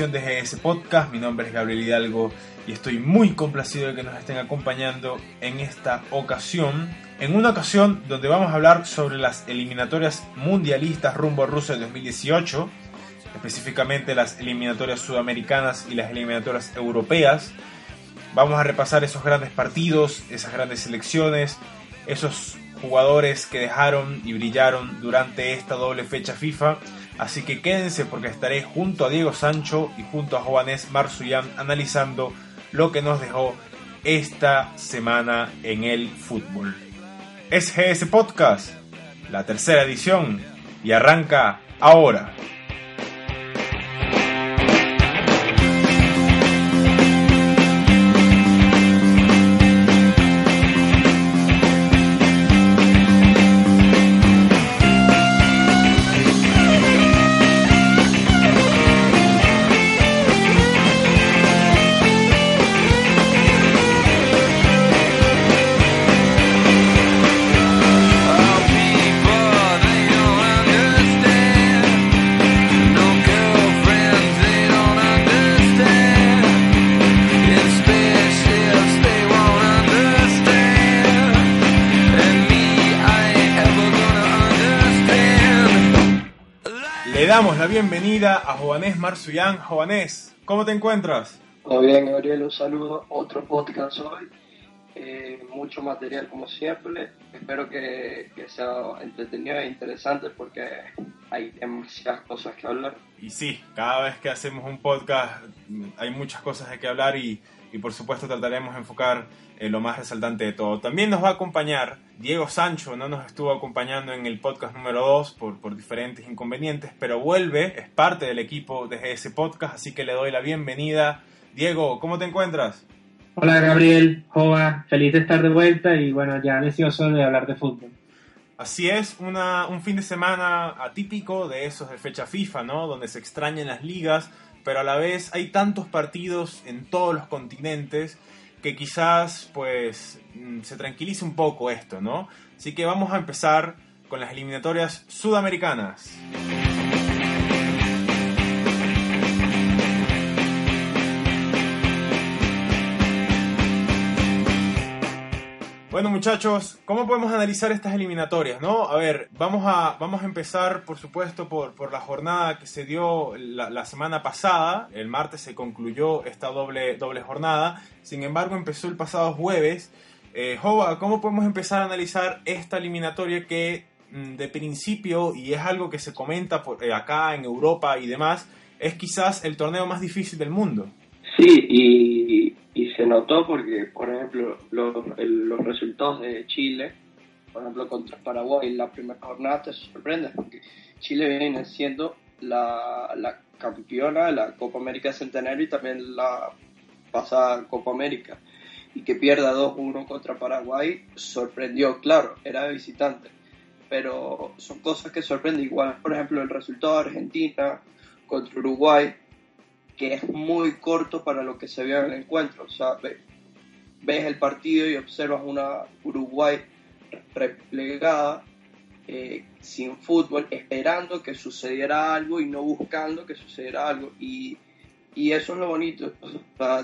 edición de GS Podcast. Mi nombre es Gabriel Hidalgo y estoy muy complacido de que nos estén acompañando en esta ocasión. En una ocasión donde vamos a hablar sobre las eliminatorias mundialistas rumbo a Rusia 2018, específicamente las eliminatorias sudamericanas y las eliminatorias europeas. Vamos a repasar esos grandes partidos, esas grandes selecciones, esos jugadores que dejaron y brillaron durante esta doble fecha FIFA. Así que quédense porque estaré junto a Diego Sancho y junto a Juanes Marzuyán analizando lo que nos dejó esta semana en el fútbol. Es GS Podcast, la tercera edición, y arranca ahora. Bienvenida a Joanés Marzuyán. Joanés, ¿cómo te encuentras? Todo bien, Gabriel, un saludo. Otro podcast hoy. Eh, mucho material como siempre. Espero que, que, sea entretenido e interesante porque hay demasiadas cosas que hablar. Y sí, cada vez que hacemos un podcast hay muchas cosas de que hablar y, y por supuesto trataremos de enfocar eh, lo más resaltante de todo. También nos va a acompañar Diego Sancho, no nos estuvo acompañando en el podcast número 2 por, por diferentes inconvenientes, pero vuelve, es parte del equipo de ese podcast, así que le doy la bienvenida. Diego, ¿cómo te encuentras? Hola Gabriel, Jova, feliz de estar de vuelta y bueno, ya deseoso de hablar de fútbol. Así es, una, un fin de semana atípico de esos de fecha FIFA, ¿no? Donde se extrañan las ligas, pero a la vez hay tantos partidos en todos los continentes que quizás pues mm, se tranquilice un poco esto, ¿no? Así que vamos a empezar con las eliminatorias sudamericanas. Bueno muchachos, ¿cómo podemos analizar estas eliminatorias? ¿no? A ver, vamos a, vamos a empezar por supuesto por, por la jornada que se dio la, la, semana pasada. El martes se concluyó esta doble, doble jornada. Sin embargo, empezó el pasado jueves. Eh, Jova, ¿cómo podemos empezar a analizar esta eliminatoria que mm, de principio, y es algo que se comenta por, eh, acá en Europa y demás, es quizás el torneo más difícil del mundo? Sí, y, se notó porque, por ejemplo, los, los resultados de Chile, por ejemplo, contra Paraguay en la primera jornada te sorprende porque Chile viene siendo la, la campeona de la Copa América Centenario y también la pasada Copa América. Y que pierda 2-1 contra Paraguay sorprendió, claro, era visitante. Pero son cosas que sorprenden. Igual, por ejemplo, el resultado de Argentina contra Uruguay que es muy corto para lo que se vio en el encuentro. O sea, ves el partido y observas una Uruguay replegada, eh, sin fútbol, esperando que sucediera algo y no buscando que sucediera algo. Y, y eso es lo bonito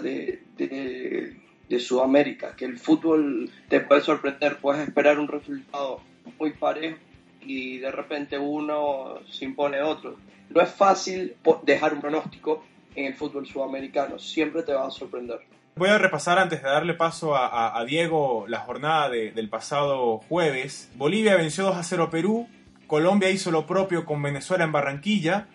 de, de, de, Sudamérica, que el fútbol te puede sorprender, puedes esperar un resultado muy parejo y de repente uno se impone otro. No es fácil dejar un pronóstico, en el fútbol sudamericano. Siempre te va a sorprender. Voy a repasar antes de darle paso a, a, Diego la jornada de, del pasado jueves. Bolivia venció 2 a 0 a Perú. Colombia hizo lo propio con Venezuela en Barranquilla.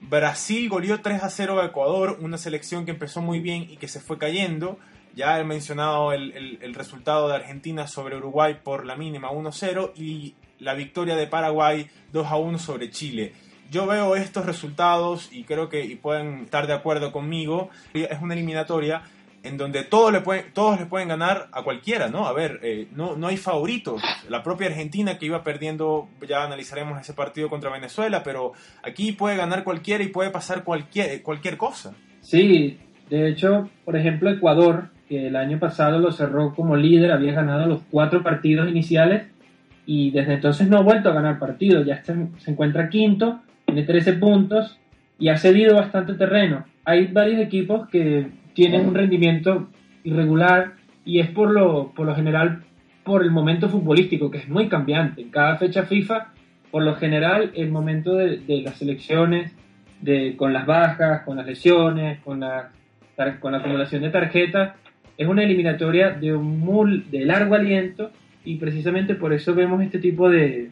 Brasil goleó 3 a 0 a Ecuador, una selección que empezó muy bien y que se fue cayendo. Ya he mencionado el, el, el resultado de Argentina sobre Uruguay por la mínima 1-0 y la victoria de Paraguay 2 a 1 sobre Chile yo veo estos resultados y creo que y pueden estar de acuerdo conmigo. Es una eliminatoria en donde todos le pueden, todos le pueden ganar a cualquiera, ¿no? A ver, eh, no, no hay favoritos. La propia Argentina que iba perdiendo, ya analizaremos ese partido contra Venezuela, pero aquí puede ganar cualquiera y puede pasar cualquier, cualquier cosa. Sí, de hecho, por ejemplo, Ecuador, que el año pasado lo cerró como líder, había ganado los cuatro partidos iniciales y desde entonces no ha vuelto a ganar partidos, ya se encuentra quinto tiene 13 puntos y ha cedido bastante terreno. Hay varios equipos que tienen un rendimiento irregular y es por lo, por lo general por el momento futbolístico, que es muy cambiante. En cada fecha FIFA, por lo general, el momento de, las selecciones, de, con las bajas, con las lesiones, con la, con la acumulación de tarjetas, es una eliminatoria de, un de largo aliento y precisamente por eso vemos este tipo de,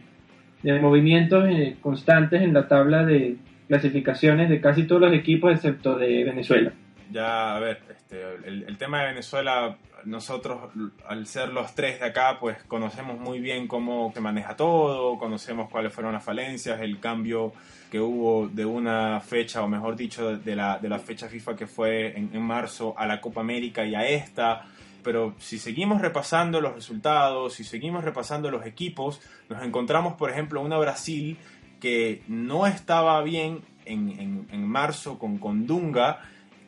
de movimientos eh, constantes en la tabla de clasificaciones de casi todos los equipos excepto de Venezuela. Ya, a ver, este, el, tema de Venezuela, nosotros al ser los tres de acá, pues conocemos muy bien cómo se maneja todo, conocemos cuáles fueron las falencias, el cambio que hubo de una fecha, o mejor dicho, de la, de la fecha FIFA que fue en, en marzo a la Copa América y a esta, pero si seguimos repasando los resultados, si seguimos repasando los equipos, nos encontramos, por ejemplo, una Brasil que no estaba bien en, en, marzo con Condunga,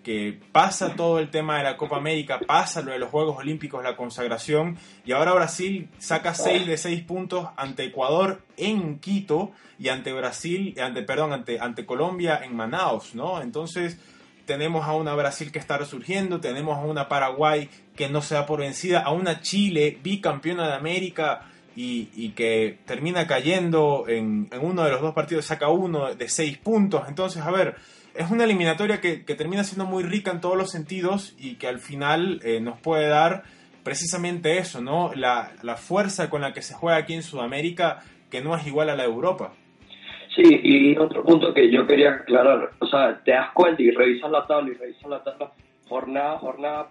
que pasa todo el tema de la Copa América, pasa lo de los Juegos Olímpicos, la consagración, y ahora Brasil saca 6 de 6 puntos ante Ecuador en Quito y ante Brasil, ante, perdón, ante, ante Colombia en Manaus, ¿no? Entonces tenemos a una Brasil que está resurgiendo, tenemos a una Paraguay que no se da por vencida, a una Chile bicampeona de América y, que termina cayendo en, uno de los dos partidos, saca uno de seis puntos. Entonces, a ver, es una eliminatoria que, termina siendo muy rica en todos los sentidos y que al final eh, nos puede dar precisamente eso, ¿no? La, fuerza con la que se juega aquí en Sudamérica, que no es igual a la Europa. Sí, y otro punto que yo quería aclarar, o sea, te das cuenta y revisas la tabla y revisas la tabla jornada jornada,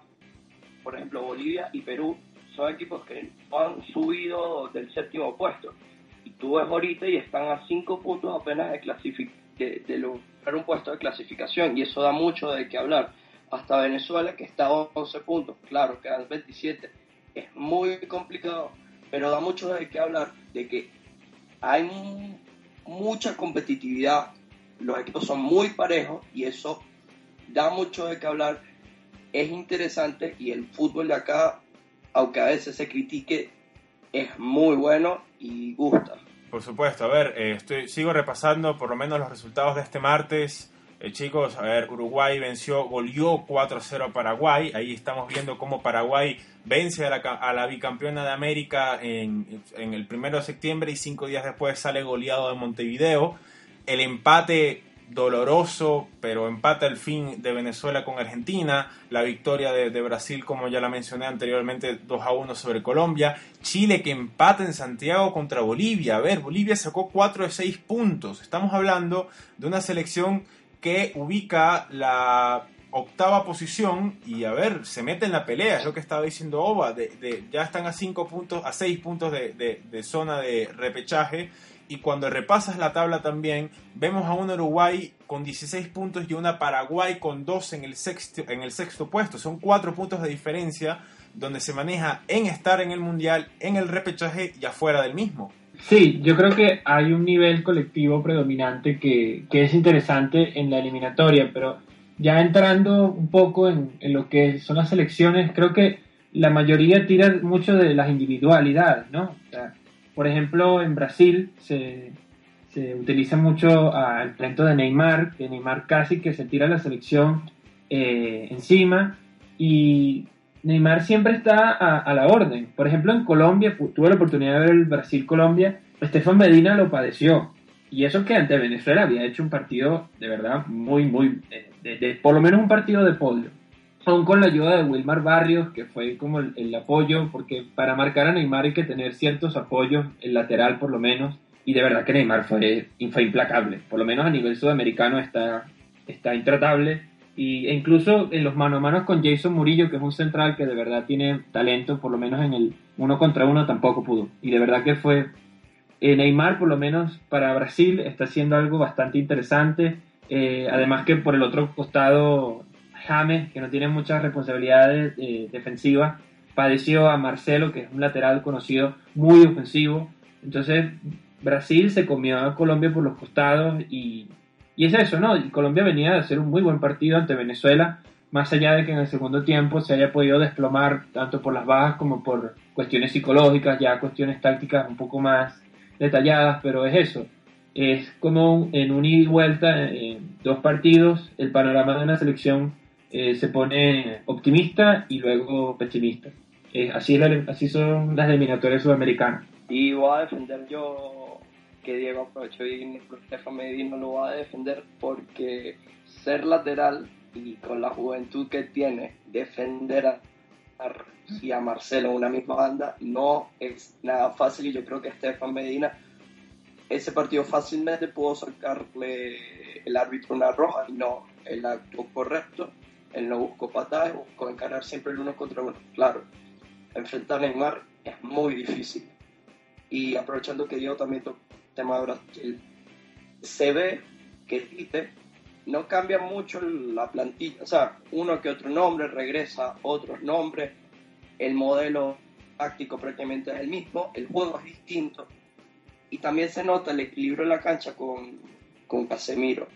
por ejemplo, Bolivia y Perú son equipos que han subido del séptimo puesto. Y tú ves ahorita y están a cinco puntos apenas de, de, de un puesto de clasificación y eso da mucho de qué hablar. Hasta Venezuela que está a 11 puntos, claro, quedan 27. Es muy complicado, pero da mucho de qué hablar de que hay mucha competitividad, los equipos son muy parejos y eso da mucho de qué hablar, es interesante y el fútbol de acá, aunque a veces se critique, es muy bueno y gusta. Por supuesto, a ver, eh, estoy, sigo repasando por lo menos los resultados de este martes. Eh, chicos, a ver, Uruguay venció, goleó 4-0 a Paraguay. Ahí estamos viendo cómo Paraguay vence a la, bicampeona de América en, en, el primero de septiembre y cinco días después sale goleado de Montevideo. El empate doloroso, pero empate al fin de Venezuela con Argentina. La victoria de, Brasil, como ya la mencioné anteriormente, 2 a 1 sobre Colombia. Chile que empata en Santiago contra Bolivia. A ver, Bolivia sacó 4 de 6 puntos. Estamos hablando de una selección que ubica la octava posición y a ver, se mete en la pelea, es lo que estaba diciendo Oba, de, ya están a cinco puntos, a seis puntos de, zona de repechaje. Y cuando repasas la tabla también vemos a un Uruguay con 16 puntos y una Paraguay con 2 en el sexto, en el sexto puesto, son cuatro puntos de diferencia donde se maneja en estar en el mundial, en el repechaje y afuera del mismo. Sí, yo creo que hay un nivel colectivo predominante que, es interesante en la eliminatoria, pero ya entrando un poco en, lo que son las selecciones, creo que la mayoría tira mucho de las individualidades, ¿no? por ejemplo, en Brasil se, utiliza mucho al talento de Neymar, que Neymar casi que se tira la selección eh, encima y Neymar siempre está a, la orden. Por ejemplo, en Colombia, tuve la oportunidad de ver el Brasil-Colombia, Estefan Medina lo padeció. Y eso que ante Venezuela había hecho un partido de verdad muy, muy, de, por lo menos un partido de podio. Aún con la ayuda de Wilmar Barrios, que fue como el, apoyo, porque para marcar a Neymar hay que tener ciertos apoyos, el lateral por lo menos. Y de verdad que Neymar fue, fue implacable. Por lo menos a nivel sudamericano está, está intratable y, e incluso en los mano a mano con Jason Murillo, que es un central que de verdad tiene talento, por lo menos en el uno contra uno tampoco pudo. Y de verdad que fue eh, Neymar, por lo menos para Brasil, está haciendo algo bastante interesante. Eh, además que por el otro costado, James, que no tiene muchas responsabilidades eh, defensivas, padeció a Marcelo, que es un lateral conocido muy ofensivo. Entonces Brasil se comió a Colombia por los costados y y es eso, ¿no? Colombia venía de hacer un muy buen partido ante Venezuela, más allá de que en el segundo tiempo se haya podido desplomar tanto por las bajas como por cuestiones psicológicas, ya cuestiones tácticas un poco más detalladas, pero es eso. es como en un ida y vuelta, en dos partidos, el panorama de una selección eh, se pone optimista y luego pesimista. Eh, así, así son las eliminatorias sudamericanas. Y voy a defender yo que Diego aprovechó y Stefan Medina lo va a defender porque ser lateral y con la juventud que tiene, defender a, y a Marcelo en una misma banda no es nada fácil y yo creo que Stefan Medina ese partido fácilmente pudo sacarle el árbitro una roja y no, el acto correcto, él no buscó patadas, buscó encarar siempre el uno contra uno. Claro, enfrentar a Neymar es muy difícil. Y aprovechando que yo también toco el Brasil, se ve que Tite no cambia mucho la plantilla, o sea, uno que otro nombre, regresa otros nombres, el modelo táctico prácticamente es el mismo, el juego es distinto, y también se nota el equilibrio en la cancha con, con Casemiro.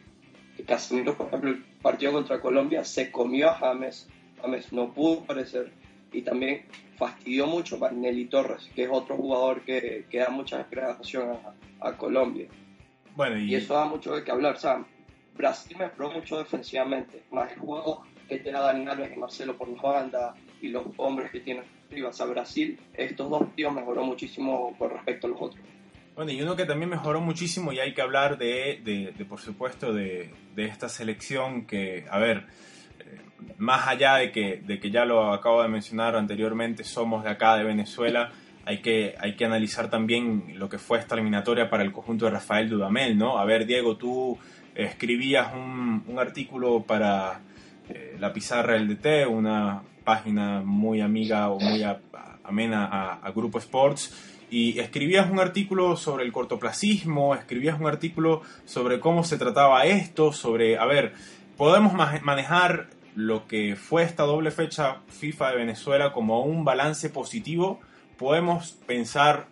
Que Casemiro, por ejemplo, el partido contra Colombia se comió a James, James no pudo aparecer. Y también fastidió mucho a Nelly Torres, que es otro jugador que, que da mucha creación a, Colombia. Bueno, y... eso da mucho de qué hablar. O sea, Brasil mejoró mucho defensivamente, más el juego que tiene Dani Alves y Marcelo por la banda y los hombres que tiene arriba. O sea, Brasil, estos dos tíos mejoró muchísimo con respecto a los otros. Bueno, y uno que también mejoró muchísimo y hay que hablar de, de, por supuesto, de, de, esta selección que, a ver, más allá de que, de que ya lo acabo de mencionar anteriormente, somos de acá, de Venezuela, hay que, hay que analizar también lo que fue esta eliminatoria para el conjunto de Rafael Dudamel, ¿no? A ver, Diego, tú escribías un, un artículo para eh, La Pizarra del DT, una página muy amiga o muy amena a, a Grupo Sports, y escribías un artículo sobre el cortoplacismo, escribías un artículo sobre cómo se trataba esto, sobre, a ver, podemos manejar lo que fue esta doble fecha FIFA de Venezuela como un balance positivo, podemos pensar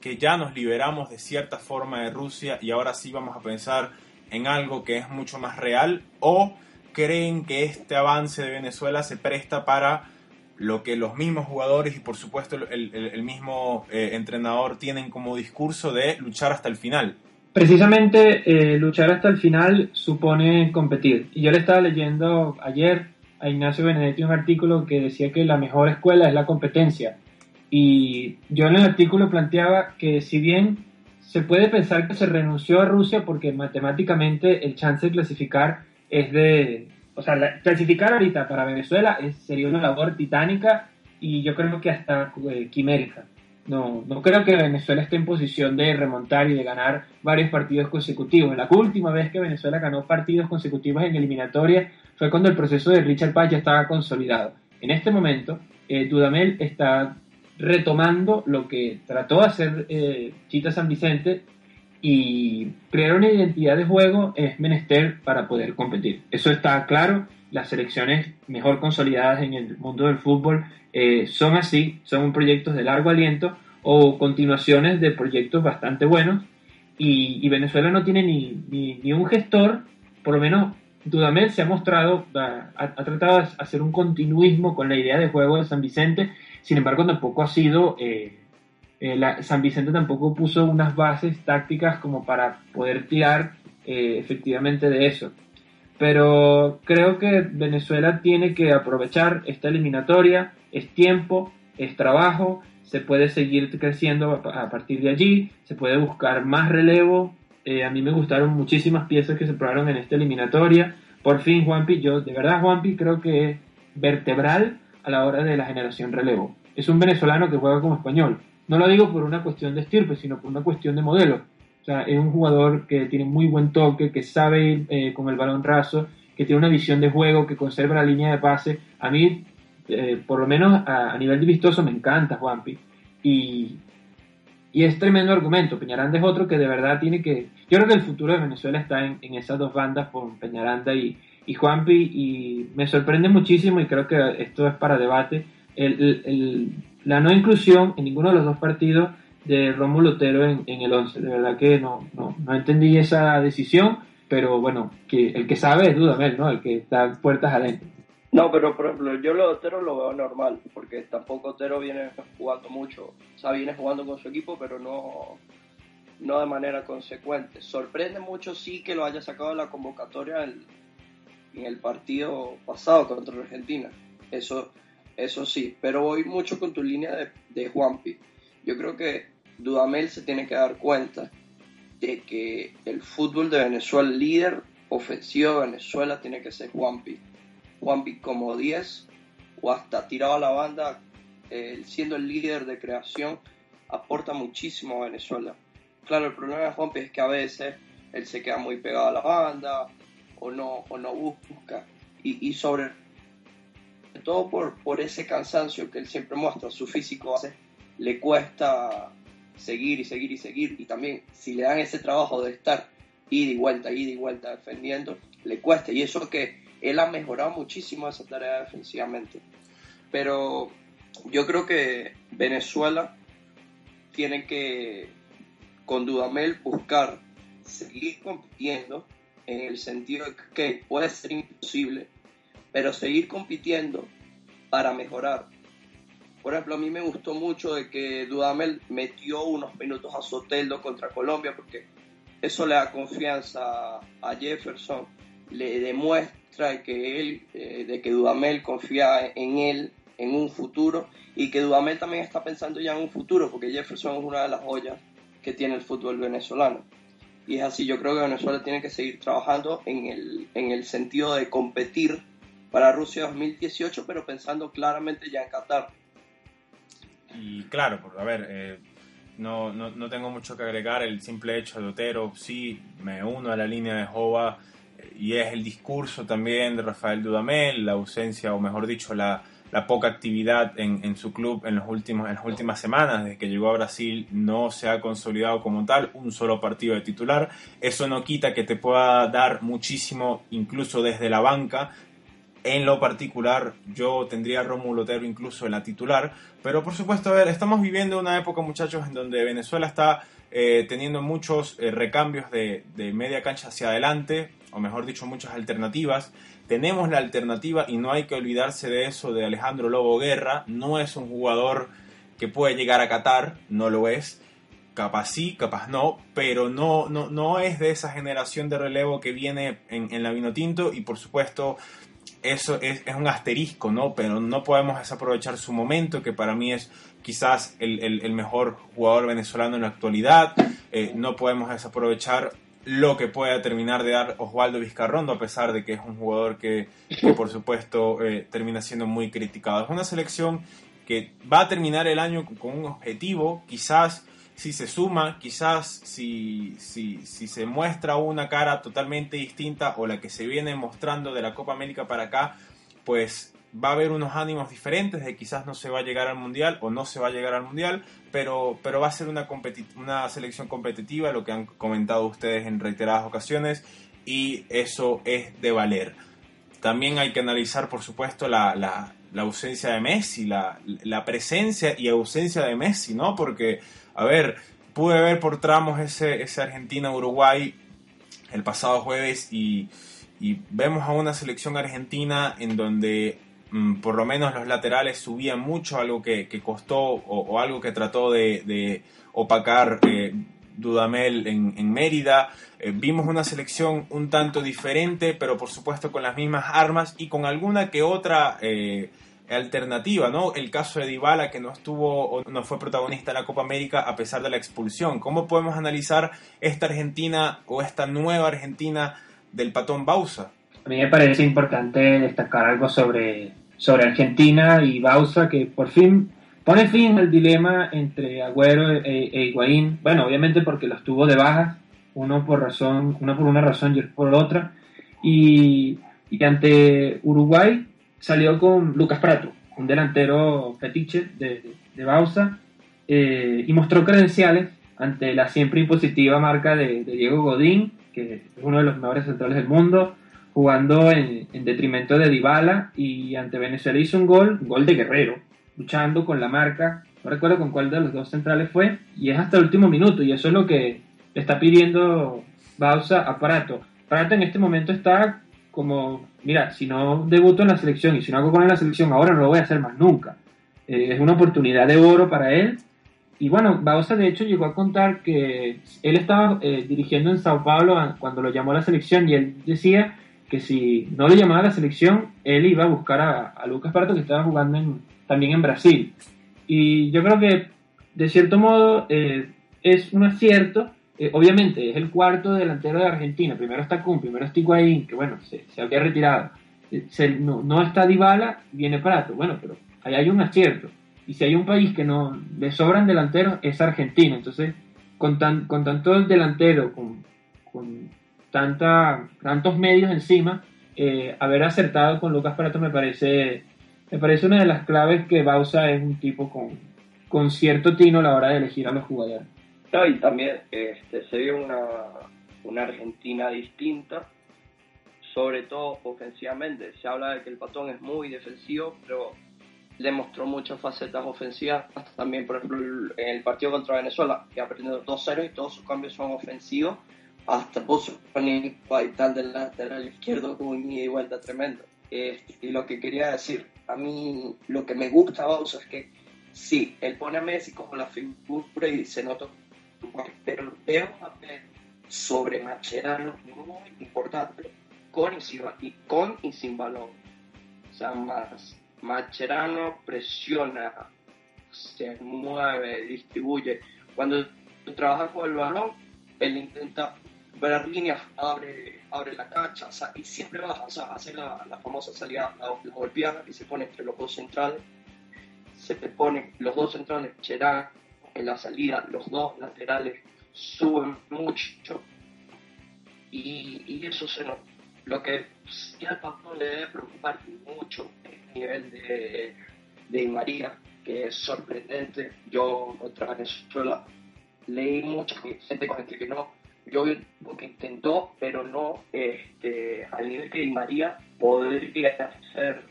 que ya nos liberamos de cierta forma de Rusia y ahora sí vamos a pensar en algo que es mucho más real o creen que este avance de Venezuela se presta para lo que los mismos jugadores y por supuesto el, mismo eh, entrenador tienen como discurso de luchar hasta el final. Precisamente eh, luchar hasta el final supone competir. Y yo le estaba leyendo ayer a Ignacio Benedetti un artículo que decía que la mejor escuela es la competencia. Y yo en el artículo planteaba que si bien se puede pensar que se renunció a Rusia porque matemáticamente el chance de clasificar es de o sea, clasificar ahorita para Venezuela sería una labor titánica y yo creo que hasta eh, quimérica. No, no creo que Venezuela esté en posición de remontar y de ganar varios partidos consecutivos. La última vez que Venezuela ganó partidos consecutivos en eliminatoria fue cuando el proceso de Richard Paz ya estaba consolidado. En este momento, eh, Dudamel está retomando lo que trató de hacer eh, Chita San Vicente y crear una identidad de juego es menester para poder competir. Eso está claro. Las selecciones mejor consolidadas en el mundo del fútbol eh, son así, son proyectos de largo aliento o continuaciones de proyectos bastante buenos. Y, Venezuela no tiene ni, ni, un gestor, por lo menos Dudamel se ha mostrado, ha, ha, tratado de hacer un continuismo con la idea de juego de San Vicente, sin embargo tampoco ha sido eh, eh, San Vicente tampoco puso unas bases tácticas como para poder tirar eh, efectivamente de eso. Pero creo que Venezuela tiene que aprovechar esta eliminatoria, es tiempo, es trabajo, se puede seguir creciendo a partir de allí, se puede buscar más relevo. Eh, a mí me gustaron muchísimas piezas que se probaron en esta eliminatoria. Por fin, Juanpi, yo de verdad, Juanpi, creo que es vertebral a la hora de la generación relevo. Es un venezolano que juega como español no lo digo por una cuestión de estirpe, sino por una cuestión de modelo. O sea, es un jugador que tiene muy buen toque, que sabe ir eh, con el balón raso, que tiene una visión de juego, que conserva la línea de pase. A mí, eh, por lo menos a, nivel de vistoso, me encanta Juanpi. Y, y es tremendo argumento. Peñaranda es otro que de verdad tiene que... Yo creo que el futuro de Venezuela está en, esas dos bandas, con Peñaranda y, y Juanpi, y me sorprende muchísimo y creo que esto es para debate. el, la no inclusión en ninguno de los dos partidos de Rómulo Otero en, el 11. De verdad que no, no, no, entendí esa decisión, pero bueno, que el que sabe es Dudamel, ¿no? El que está puertas adentro. No, pero por ejemplo, yo lo de Otero lo veo normal, porque tampoco Otero viene jugando mucho. O sea, viene jugando con su equipo, pero no, no de manera consecuente. Sorprende mucho sí que lo haya sacado de la convocatoria en, el partido pasado contra Argentina. Eso, eso sí, pero voy mucho con tu línea de, de Juanpi. Yo creo que Dudamel se tiene que dar cuenta de que el fútbol de Venezuela, líder ofensivo de Venezuela, tiene que ser Juanpi. Juanpi como 10 o hasta tirado a la banda, eh, siendo el líder de creación, aporta muchísimo a Venezuela. Claro, el problema de Juanpi es que a veces él se queda muy pegado a la banda o no, o no busca. Y, y sobre todo por, por ese cansancio que él siempre muestra, su físico le cuesta seguir y seguir y seguir. Y también si le dan ese trabajo de estar ida y vuelta, ida y vuelta defendiendo, le cuesta. Y eso que él ha mejorado muchísimo esa tarea defensivamente. Pero yo creo que Venezuela tiene que, con Dudamel, buscar seguir compitiendo en el sentido que puede ser imposible, pero seguir compitiendo para mejorar. Por ejemplo, a mí me gustó mucho de que Dudamel metió unos minutos a Soteldo contra Colombia, porque eso le da confianza a Jefferson, le demuestra que él, eh, de que Dudamel confía en él en un futuro y que Dudamel también está pensando ya en un futuro, porque Jefferson es una de las joyas que tiene el fútbol venezolano. Y es así, yo creo que Venezuela tiene que seguir trabajando en el, en el sentido de competir para Rusia 2018, pero pensando claramente ya en Qatar. Y claro, a ver, eh, no, no, no, tengo mucho que agregar. El simple hecho de Otero, sí, me uno a la línea de Jova eh, y es el discurso también de Rafael Dudamel, la ausencia, o mejor dicho, la, la poca actividad en, en, su club en, los últimos, en las últimas semanas, desde que llegó a Brasil, no se ha consolidado como tal, un solo partido de titular. Eso no quita que te pueda dar muchísimo, incluso desde la banca, en lo particular, yo tendría a Rómulo Otero incluso en la titular. Pero por supuesto, a ver, estamos viviendo una época, muchachos, en donde Venezuela está eh, teniendo muchos eh, recambios de, de, media cancha hacia adelante, o mejor dicho, muchas alternativas. Tenemos la alternativa y no hay que olvidarse de eso de Alejandro Lobo Guerra. No es un jugador que puede llegar a Qatar, no lo es. Capaz sí, capaz no, pero no, no, no es de esa generación de relevo que viene en, en la vino tinto y por supuesto eso es, un asterisco, ¿no? Pero no podemos desaprovechar su momento, que para mí es quizás el, mejor jugador venezolano en la actualidad. Eh, no podemos desaprovechar lo que pueda terminar de dar Osvaldo Vizcarrondo, a pesar de que es un jugador que, por supuesto, eh, termina siendo muy criticado. Es una selección que va a terminar el año con un objetivo, quizás si se suma, quizás si, si, si, se muestra una cara totalmente distinta o la que se viene mostrando de la Copa América para acá, pues va a haber unos ánimos diferentes de quizás no se va a llegar al Mundial o no se va a llegar al Mundial, pero, pero va a ser una, una selección competitiva, lo que han comentado ustedes en reiteradas ocasiones, y eso es de valer. También hay que analizar, por supuesto, la, la, la ausencia de Messi, la, la presencia y ausencia de Messi, ¿no? Porque a ver, pude ver por tramos ese, ese Argentina-Uruguay el pasado jueves y, vemos a una selección argentina en donde mm, por lo menos los laterales subían mucho, algo que, costó o, algo que trató de, opacar eh, Dudamel en, Mérida. Eh, vimos una selección un tanto diferente, pero por supuesto con las mismas armas y con alguna que otra eh, alternativa, ¿no? El caso de Dybala que no estuvo o no fue protagonista en la Copa América a pesar de la expulsión. ¿Cómo podemos analizar esta Argentina o esta nueva Argentina del patón Bausa? A mí me parece importante destacar algo sobre, sobre Argentina y Bausa que por fin pone fin al dilema entre Agüero e, e Higuaín. Bueno, obviamente porque los tuvo de baja, uno por razón, uno por una razón y otro por otra. Y, y ante Uruguay salió con Lucas Prato, un delantero fetiche de, de Bausa, eh, y mostró credenciales ante la siempre impositiva marca de, Diego Godín, que es uno de los mejores centrales del mundo, jugando en, detrimento de Dybala, y ante Venezuela hizo un gol, un gol de Guerrero, luchando con la marca, no recuerdo con cuál de los dos centrales fue, y es hasta el último minuto, y eso es lo que le está pidiendo Bausa a Prato. Prato en este momento está como, mira, si no debuto en la selección y si no hago con en la selección ahora no lo voy a hacer más nunca. Eh, es una oportunidad de oro para él y bueno, Bausa de hecho llegó a contar que él estaba eh, dirigiendo en Sao Paulo cuando lo llamó a la selección y él decía que si no le llamaba a la selección, él iba a buscar a, Lucas Prato que estaba jugando también en Brasil. Y yo creo que de cierto modo eh, es un acierto. Eh, obviamente es el cuarto delantero de Argentina. Primero está Kun, primero está Higuaín, que bueno, se, había retirado. no, no, está Dybala, viene Prato. Bueno, pero ahí hay un acierto. Y si hay un país que no le sobran delanteros, es Argentina. Entonces, con, tan, con tanto delantero, con, con tanta, tantos medios encima, eh, haber acertado con Lucas Prato me parece, me parece una de las claves que Bausa es un tipo con, con cierto tino a la hora de elegir a los jugadores. Y también este, se vio una, una Argentina distinta, sobre todo ofensivamente. Se habla de que el patón es muy defensivo, pero demostró muchas facetas ofensivas. También, por ejemplo, en el partido contra Venezuela, que ha aprendido 2-0 y todos sus cambios son ofensivos. Hasta puso un tal del lateral izquierdo con un ida y vuelta tremendo. y lo que quería decir, a mí lo que me gusta Bausa es que sí, él pone a Messi como la figura y se nota, pero veo a sobre Macherano muy importante con y sin, y con y sin balón. O sea, más Macherano presiona, se mueve, distribuye. Cuando trabaja con el balón, él intenta ver líneas, abre, abre la cancha, y siempre baja, o sea, hace la, famosa salida, la, la golpeada y se pone entre los dos centrales. Se te pone los dos centrales, Cherán, en la salida, los dos laterales suben mucho y, y eso se nota lo que sí al Pablo le debe preocupar mucho el nivel de, de María, que es sorprendente. Yo contra Venezuela leí mucha gente con el que no, yo vi que intentó, pero no este, al nivel que María podría hacer.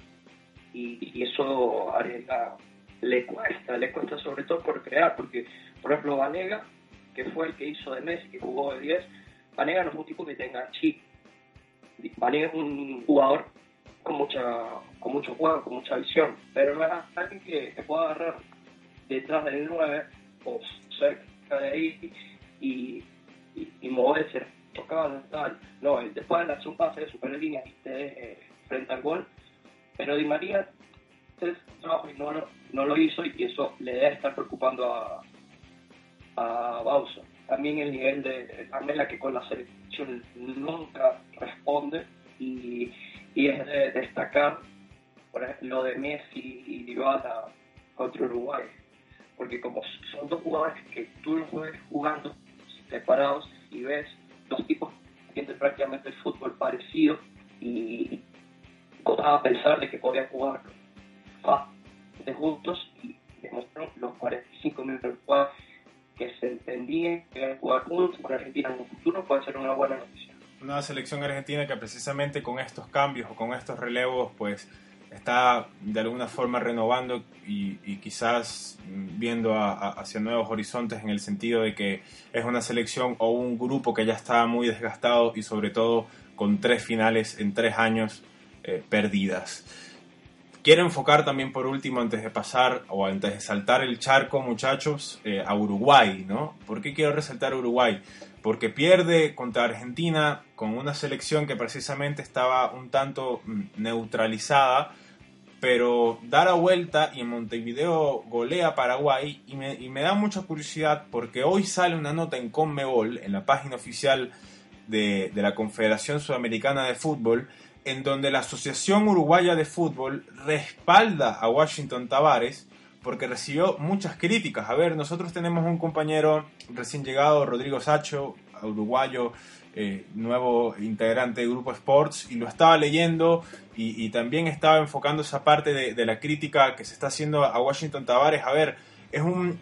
Y, y eso a le cuesta, le cuesta sobre todo por crear, porque por ejemplo Vanega, que fue el que hizo de Messi, que jugó de 10, Vanega no es un tipo que tenga chip, Vale es un jugador con mucha con mucho juego, con mucha visión, pero no es alguien que, pueda agarrar detrás del 9 o cerca de ahí y, y, moverse, tocar tal. No, después de hacer un pase de super línea y esté frente al gol, pero Di María trabajo y no lo, no lo hizo y eso le debe estar preocupando a, a Bausa. También el nivel de Pamela que con la selección nunca responde y, y es de destacar por ejemplo, lo de Messi y Dybala contra Uruguay. Porque como son dos jugadores que tú los ves jugando separados y ves dos tipos que tienen prácticamente el fútbol parecido y a pensar de que podían jugar de juntos y demostró los 45 minutos del cual que se entendía que jugar juntos por Argentina en un futuro puede ser una buena noticia. Una selección argentina que precisamente con estos cambios o con estos relevos pues está de alguna forma renovando y, quizás viendo hacia nuevos horizontes en el sentido de que es una selección o un grupo que ya está muy desgastado y sobre todo con tres finales en tres años eh, perdidas. Quiero enfocar también por último, antes de pasar o antes de saltar el charco, muchachos, eh, a Uruguay, ¿no? ¿Por qué quiero resaltar Uruguay? Porque pierde contra Argentina con una selección que precisamente estaba un tanto mm, neutralizada, pero da la vuelta y en Montevideo golea Paraguay y me, y me da mucha curiosidad porque hoy sale una nota en Conmebol, en la página oficial de la Confederación Sudamericana de Fútbol, en donde la Asociación Uruguaya de Fútbol respalda a Washington Tavares porque recibió muchas críticas. A ver, nosotros tenemos un compañero recién llegado, Rodrigo Sacho, uruguayo, eh, nuevo integrante de Grupo Sports, y lo estaba leyendo y, también estaba enfocando esa parte de, la crítica que se está haciendo a Washington Tavares. A ver, es un...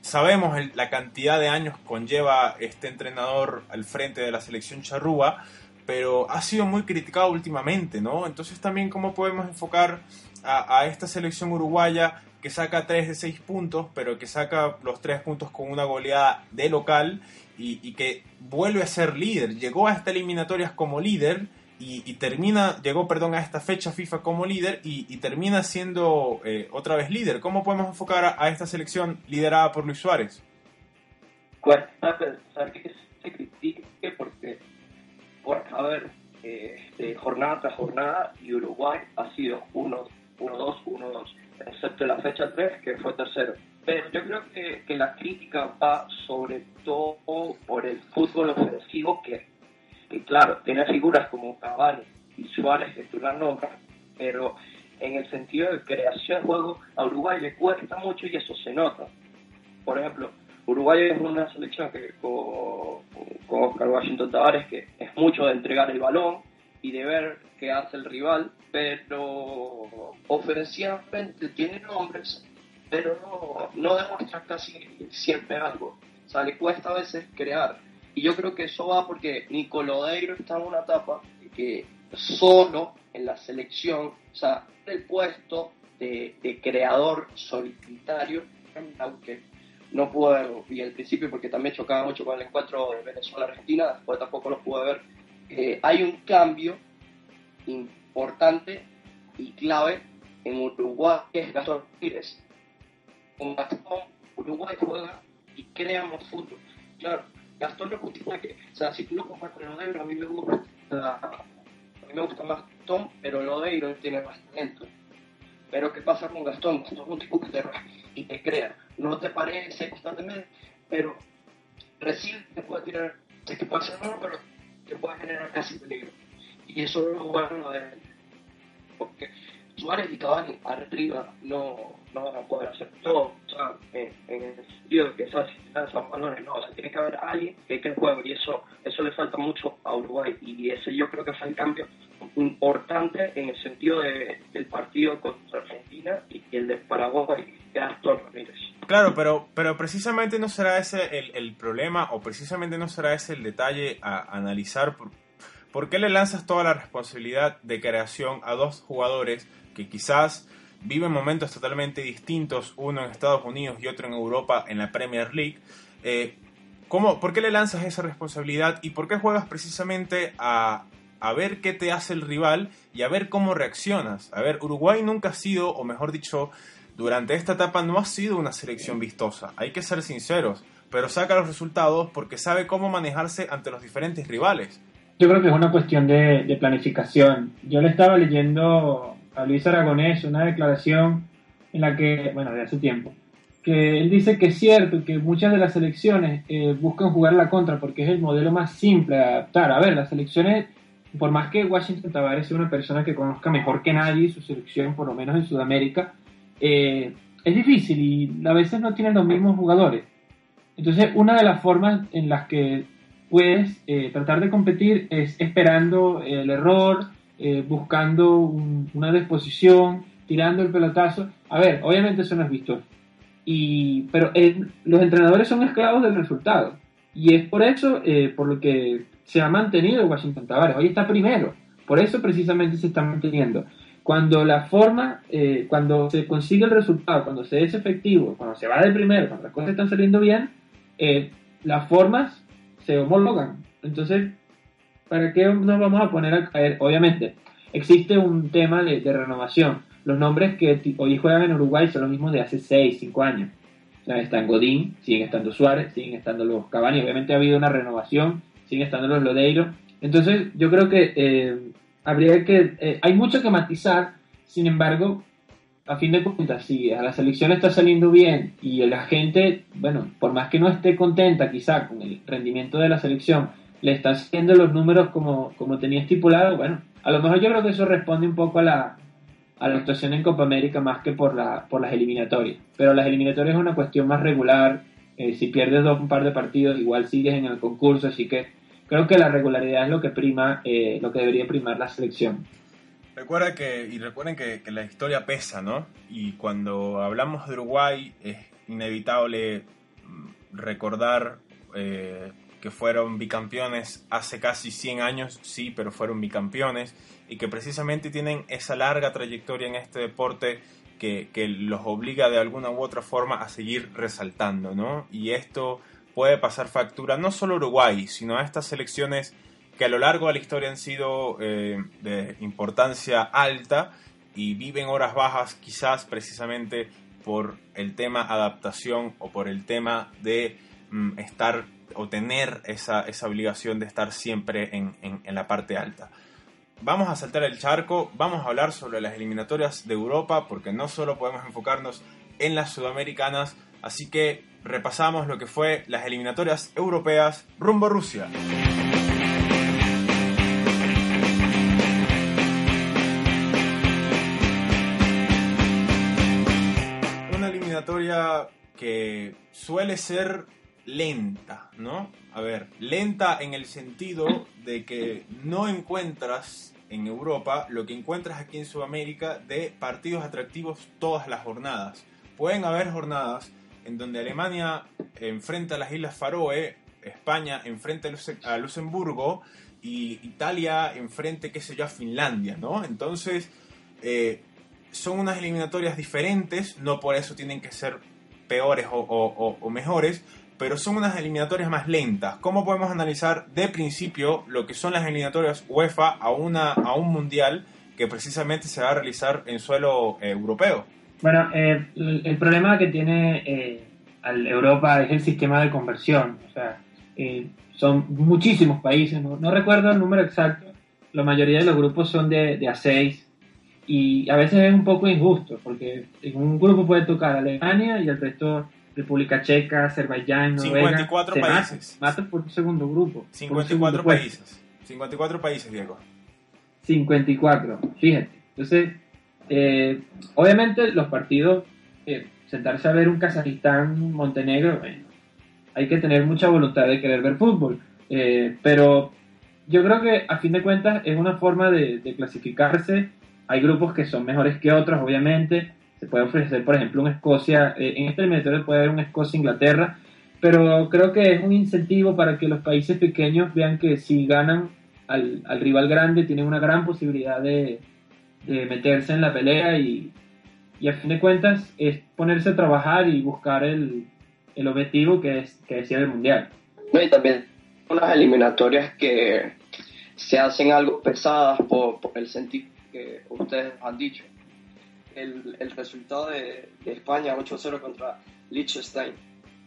Sabemos la cantidad de años conlleva este entrenador al frente de la selección charrúa, pero ha sido muy criticado últimamente, ¿no? Entonces también cómo podemos enfocar a, esta selección uruguaya que saca 3 de 6 puntos, pero que saca los 3 puntos con una goleada de local y, que vuelve a ser líder. Llegó a esta eliminatorias como líder y, termina, llegó, perdón, a esta fecha FIFA como líder y, termina siendo eh, otra vez líder. ¿Cómo podemos enfocar a, esta selección liderada por Luis Suárez? Cuesta pensar que se critique porque, por, a ver, este, jornada tras jornada y Uruguay ha sido 1-2, 1-2, excepto la fecha 3 que fue tercero. Pero yo creo que, que la crítica va sobre todo por el fútbol ofensivo que y claro, tiene figuras como Cavani y Suárez que tú las nombras, pero en el sentido de creación de juego a Uruguay le cuesta mucho y eso se nota. Por ejemplo, Uruguay es una selección que con, con Oscar Washington Tavares que es mucho de entregar el balón y de ver qué hace el rival, pero ofensivamente tiene nombres, pero no, no demuestra casi siempre algo. O sea, le cuesta a veces crear. Y yo creo que eso va porque Nicolodeiro está en una etapa que solo en la selección, o sea, el puesto de, creador solitario, aunque no pude verlo y al principio porque también chocaba mucho con el encuentro de Venezuela-Argentina, después tampoco lo pude ver, eh, hay un cambio importante y clave en Uruguay, que es Gastón Pires. Con Gastón, Uruguay juega y creamos fútbol. Claro, Gastón no es que, o sea, si tú lo comparas con Lodeiro, a mí me gusta, a mí me gusta más Gastón, pero Lodeiro tiene más talento. Pero ¿qué pasa con Gastón? Gastón es un tipo que te y te crea. No te parece constantemente, pero recién te puede tirar, que puede ser malo, pero te puede generar casi peligro. Y eso es lo bueno de él. Porque Suárez y Cavani arriba no, no van a poder hacer todo, o sea, en, el sentido de que esas son balones, no, o sea, tiene que haber alguien que que el juego y eso, eso le falta mucho a Uruguay y ese yo creo que fue el cambio importante en el sentido de, del partido contra Argentina y el de Paraguay Claro, pero, pero precisamente no será ese el, el problema o precisamente no será ese el detalle a analizar por, ¿Por qué le lanzas toda la responsabilidad de creación a dos jugadores que quizás viven momentos totalmente distintos, uno en Estados Unidos y otro en Europa en la Premier League. Eh, ¿cómo, ¿Por qué le lanzas esa responsabilidad y por qué juegas precisamente a, a ver qué te hace el rival y a ver cómo reaccionas? A ver, Uruguay nunca ha sido, o mejor dicho, durante esta etapa no ha sido una selección vistosa, hay que ser sinceros, pero saca los resultados porque sabe cómo manejarse ante los diferentes rivales. Yo creo que es una cuestión de, planificación. Yo le estaba leyendo a Luis Aragonés una declaración en la que, bueno, de hace tiempo, que él dice que es cierto que muchas de las selecciones eh, buscan jugar la contra porque es el modelo más simple de adaptar. A ver, las selecciones, por más que Washington Tavares sea una persona que conozca mejor que nadie su selección, por lo menos en Sudamérica, eh, es difícil y a veces no tienen los mismos jugadores. Entonces, una de las formas en las que puedes eh, tratar de competir es esperando el error, eh, buscando una disposición, tirando el pelotazo. A ver, obviamente eso no es visto. Y, pero los entrenadores son esclavos del resultado. Y es por eso eh, por lo que se ha mantenido Washington Tavares. Hoy está primero. Por eso precisamente se está manteniendo. Cuando la forma, eh, cuando se consigue el resultado, cuando se es efectivo, cuando se va de primero, cuando las cosas están saliendo bien, las formas se homologan. Entonces, ¿para qué nos vamos a poner a caer? Obviamente, existe un tema de, renovación. Los nombres que hoy juegan en Uruguay son los mismos de hace 6, 5 años. O sea, están Godín, siguen estando Suárez, siguen estando los Cavani. Obviamente ha habido una renovación, siguen estando los Lodeiro. Entonces, yo creo que eh, habría que. Eh, hay mucho que matizar, sin embargo, a fin de cuentas, si a la selección está saliendo bien y la gente, bueno, por más que no esté contenta quizá con el rendimiento de la selección, le está haciendo los números como, como tenía estipulado, bueno, a lo mejor yo creo que eso responde un poco a la, a la actuación en Copa América más que por, la, por las eliminatorias. Pero las eliminatorias es una cuestión más regular. Eh, si pierdes dos, un par de partidos, igual sigues en el concurso. Así que creo que la regularidad es lo que prima, eh, lo que debería primar la selección. Recuerda que, y recuerden que, que, la historia pesa, ¿no? Y cuando hablamos de Uruguay es inevitable mm, recordar eh, que fueron bicampeones hace casi 100 años, sí, pero fueron bicampeones, y que precisamente tienen esa larga trayectoria en este deporte que, que los obliga de alguna u otra forma a seguir resaltando, ¿no? Y esto puede pasar factura no solo a Uruguay, sino a estas selecciones que a lo largo de la historia han sido eh, de importancia alta y viven horas bajas quizás precisamente por el tema adaptación o por el tema de mm, estar o tener esa, esa, obligación de estar siempre en, en la parte alta. Vamos a saltar el charco, vamos a hablar sobre las eliminatorias de Europa porque no solo podemos enfocarnos en las sudamericanas, así que repasamos lo que fue las eliminatorias europeas rumbo a Rusia. Una eliminatoria que suele ser lenta, ¿no? A ver, lenta en el sentido de que no encuentras en Europa lo que encuentras aquí en Sudamérica de partidos atractivos todas las jornadas. Pueden haber jornadas en donde Alemania enfrenta a las Islas Faroe, España enfrenta a Luxemburgo y Italia enfrente, qué sé yo, a Finlandia, ¿no? Entonces, eh, son unas eliminatorias diferentes, no por eso tienen que ser peores o mejores, pero son unas eliminatorias más lentas. ¿Cómo podemos analizar de principio lo que son las eliminatorias UEFA a, una, a un mundial que precisamente se va a realizar en suelo eh, europeo? Bueno, eh, el, problema que tiene eh, Europa es el sistema de conversión. O sea, son muchísimos países, ¿no? recuerdo el número exacto. La mayoría de los grupos son de, de A6 y a veces es un poco injusto porque en un grupo puede tocar Alemania y el resto República Checa, Azerbaiyán, Noruega. 54 países. Mata, por un segundo grupo. 54 países. 54 países, Diego. 54, fíjate. Entonces, eh, obviamente los partidos, eh, sentarse a ver un Kazajistán, Montenegro, hay que tener mucha voluntad de querer ver fútbol. Eh, pero yo creo que a fin de cuentas es una forma de, clasificarse. Hay grupos que son mejores que otros, obviamente puede ofrecer, por ejemplo, un Escocia, eh, en este eliminatorio puede haber un Escocia-Inglaterra, pero creo que es un incentivo para que los países pequeños vean que si ganan al, rival grande tienen una gran posibilidad de, meterse en la pelea y, y, a fin de cuentas es ponerse a trabajar y buscar el, el objetivo que es que decía el mundial. No, y también unas eliminatorias que se hacen algo pesadas por, por el sentido que ustedes han dicho el, el resultado de, de España 8-0 contra Liechtenstein,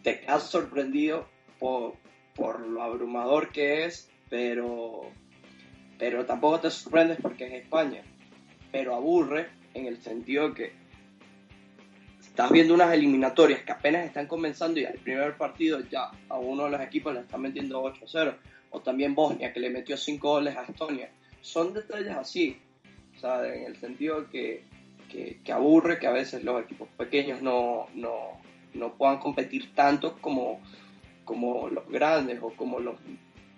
te has sorprendido por, por, lo abrumador que es, pero, pero tampoco te sorprendes porque es España. Pero aburre en el sentido que estás viendo unas eliminatorias que apenas están comenzando y al primer partido ya a uno de los equipos le están metiendo 8-0. O también Bosnia que le metió 5 goles a Estonia. Son detalles así. O sea, en el sentido que que, aburre que a veces los equipos pequeños no, no, no puedan competir tanto como, como los grandes o como los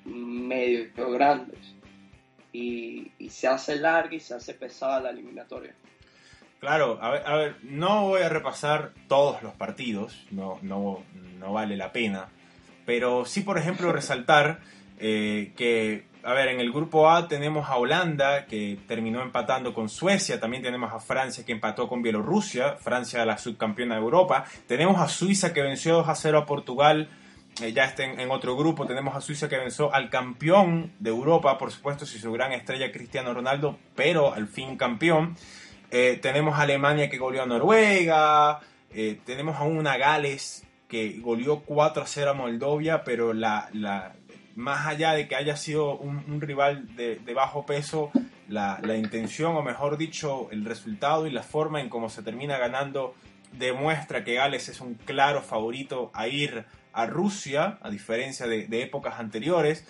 medios grandes. Y, y, se hace larga y se hace pesada la eliminatoria. Claro, a ver, a ver, no voy a repasar todos los partidos, no, no, no vale la pena, pero sí, por ejemplo, resaltar eh, que a ver, en el grupo A tenemos a Holanda, que terminó empatando con Suecia. También tenemos a Francia, que empató con Bielorrusia. Francia, la subcampeona de Europa. Tenemos a Suiza, que venció 2 a 0 a Portugal. Eh, ya está en, otro grupo. Tenemos a Suiza, que venció al campeón de Europa, por supuesto, si su gran estrella Cristiano Ronaldo, pero al fin campeón. Eh, tenemos a Alemania, que goleó a Noruega. Eh, tenemos a una Gales, que goleó 4 a 0 a Moldovia, pero la, la más allá de que haya sido un, rival de, bajo peso, la, intención, o mejor dicho, el resultado y la forma en cómo se termina ganando demuestra que Gales es un claro favorito a ir a Rusia, a diferencia de, épocas anteriores.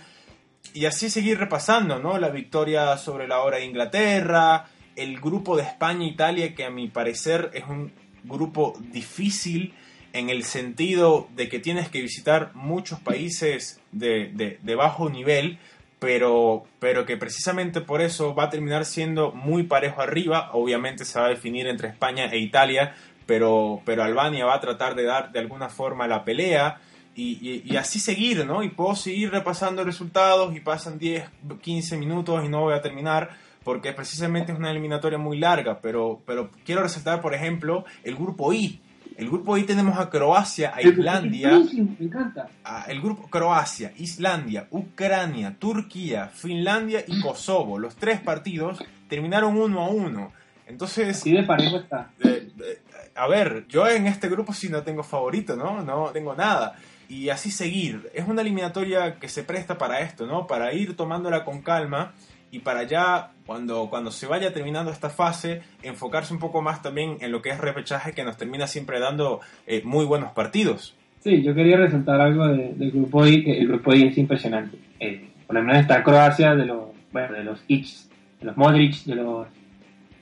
Y así seguir repasando, ¿no? La victoria sobre la hora de Inglaterra, el grupo de España e Italia, que a mi parecer es un grupo difícil en el sentido de que tienes que visitar muchos países de, de, bajo nivel, pero, pero que precisamente por eso va a terminar siendo muy parejo arriba. Obviamente se va a definir entre España e Italia, pero, pero Albania va a tratar de dar de alguna forma la pelea. Y, y, así seguir, ¿no? Y puedo seguir repasando resultados y pasan 10, 15 minutos y no voy a terminar porque precisamente es una eliminatoria muy larga, pero, pero quiero resaltar, por ejemplo, el grupo I, El grupo I tenemos a Croacia, a Islandia, Me encanta. a- el grupo Croacia, Islandia, Ucrania, Turquía, Finlandia y Kosovo. Los tres partidos terminaron uno a uno. Entonces, Así de parejo está. eh, eh, a ver, yo en este grupo sí no tengo favorito, ¿no? No tengo nada. Y así seguir. Es una eliminatoria que se presta para esto, ¿no? Para ir tomándola con calma y para ya, cuando, cuando se vaya terminando esta fase, enfocarse un poco más también en lo que es repechaje que nos termina siempre dando eh, muy buenos partidos. Sí, yo quería resaltar algo de- del grupo I, que el grupo I es impresionante. Eh, por lo menos está Croacia, de los, bueno, de los Ics, de los Modric, de los,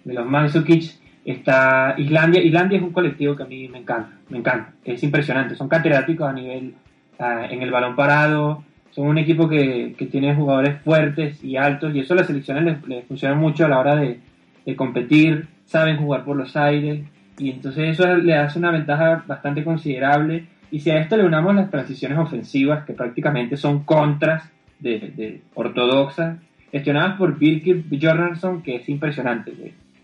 de los Mandzukic, está Islandia. Islandia es un colectivo que a mí me encanta, me encanta. Es impresionante, son catedráticos a nivel, ah, en el balón parado, son un equipo que, que tiene jugadores fuertes y altos, y eso a las selecciones les, funciona mucho a la hora de, de competir, saben jugar por los aires, y entonces eso le hace una ventaja bastante considerable. Y si a esto le unamos las transiciones ofensivas, que prácticamente son contras de, de ortodoxas, gestionadas por Birkir Jornarsson, que es impresionante.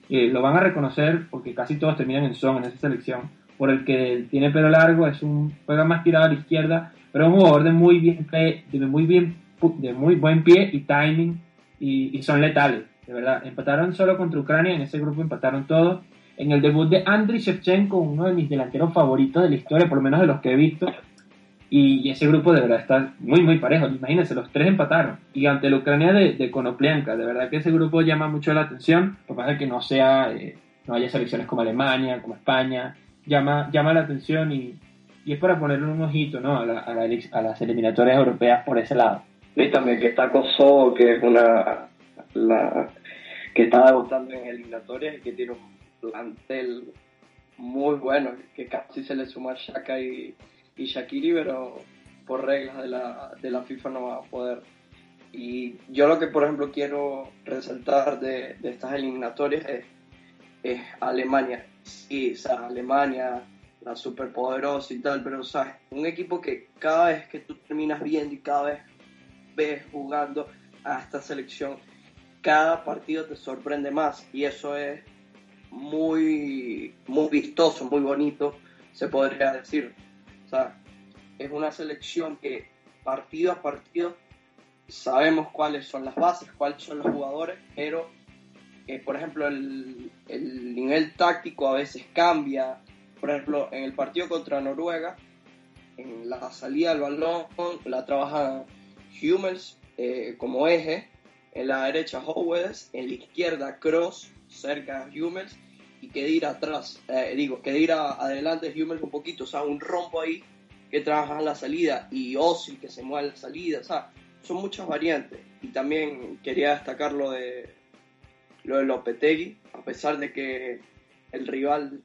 Eh, lo van a reconocer porque casi todos terminan en son en esa selección. Por el que tiene pelo largo, es un juega más tirado a la izquierda, pero es un jugador de muy bien de muy bien de muy buen pie y timing y, y son letales, de verdad. Empataron solo contra Ucrania, en ese grupo empataron todos. En el debut de Andriy Shevchenko, uno de mis delanteros favoritos de la historia, por lo menos de los que he visto. Y ese grupo de verdad está muy, muy parejo. Imagínense, los tres empataron. Y ante la Ucrania de, de Konoplianka, de verdad que ese grupo llama mucho la atención. Por más de que no sea, eh, no haya selecciones como Alemania, como España, llama, llama la atención y, y es para ponerle un ojito ¿no? a, la- a la- a las eliminatorias europeas por ese lado. Y también que está Kosovo, que es una. La, que está debutando en eliminatorias y que tiene un plantel muy bueno, que casi se le suma Shaka y, y Shakiri, pero por reglas de la, de la FIFA no va a poder. Y yo lo que, por ejemplo, quiero resaltar de, de estas eliminatorias es, es Alemania. Sí, o sea, Alemania, la superpoderosa y tal, pero, o sea, un equipo que cada vez que tú terminas viendo y cada vez ves jugando a esta selección, cada partido te sorprende más y eso es muy, muy vistoso, muy bonito, se podría decir. Sea, es una selección que partido a partido sabemos cuáles son las bases, cuáles son los jugadores, pero eh, por ejemplo el, el nivel táctico a veces cambia. Por ejemplo, en el partido contra Noruega, en la salida del balón la trabaja Hummels eh, como eje, en la derecha Howes, en la izquierda Cross, cerca Hummels, y Kedir atrás, eh, digo, Kedir a- adelante de Hummels un poquito, o sea, un rompo ahí que trabaja en la salida, y Ozil que se mueve en la salida, o sea, son muchas variantes. Y también quería destacar lo de, lo de Lopetegui, a pesar de que el rival